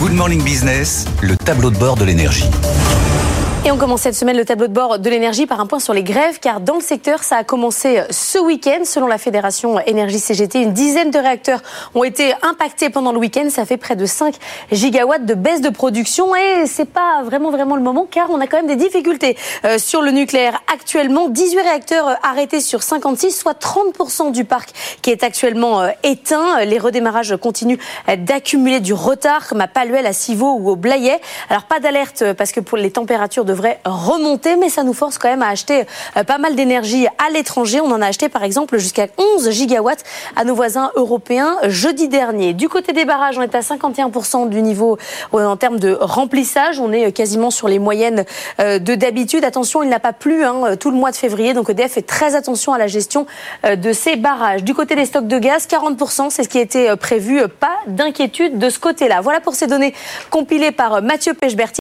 Good Morning Business, le tableau de bord de l'énergie. Et on commence cette semaine le tableau de bord de l'énergie par un point sur les grèves, car dans le secteur, ça a commencé ce week-end. Selon la Fédération Énergie CGT, une dizaine de réacteurs ont été impactés pendant le week-end. Ça fait près de 5 gigawatts de baisse de production. Et c'est pas vraiment, vraiment le moment, car on a quand même des difficultés euh, sur le nucléaire. Actuellement, 18 réacteurs arrêtés sur 56, soit 30% du parc qui est actuellement euh, éteint. Les redémarrages continuent d'accumuler du retard, comme à Paluel, à Civaux ou au Blayet. Alors, pas d'alerte, parce que pour les températures devrait remonter, mais ça nous force quand même à acheter euh, pas mal d'énergie à l'étranger. On en a acheté par exemple jusqu'à 11 gigawatts à nos voisins européens jeudi dernier. Du côté des barrages, on est à 51% du niveau euh, en termes de remplissage. On est quasiment sur les moyennes euh, de d'habitude. Attention, il n'a pas plu hein, tout le mois de février, donc EDF fait très attention à la gestion de ces barrages. Du côté des stocks de gaz, 40%, c'est ce qui était prévu. Pas d'inquiétude de ce côté-là. Voilà pour ces données compilées par Mathieu Pechberti.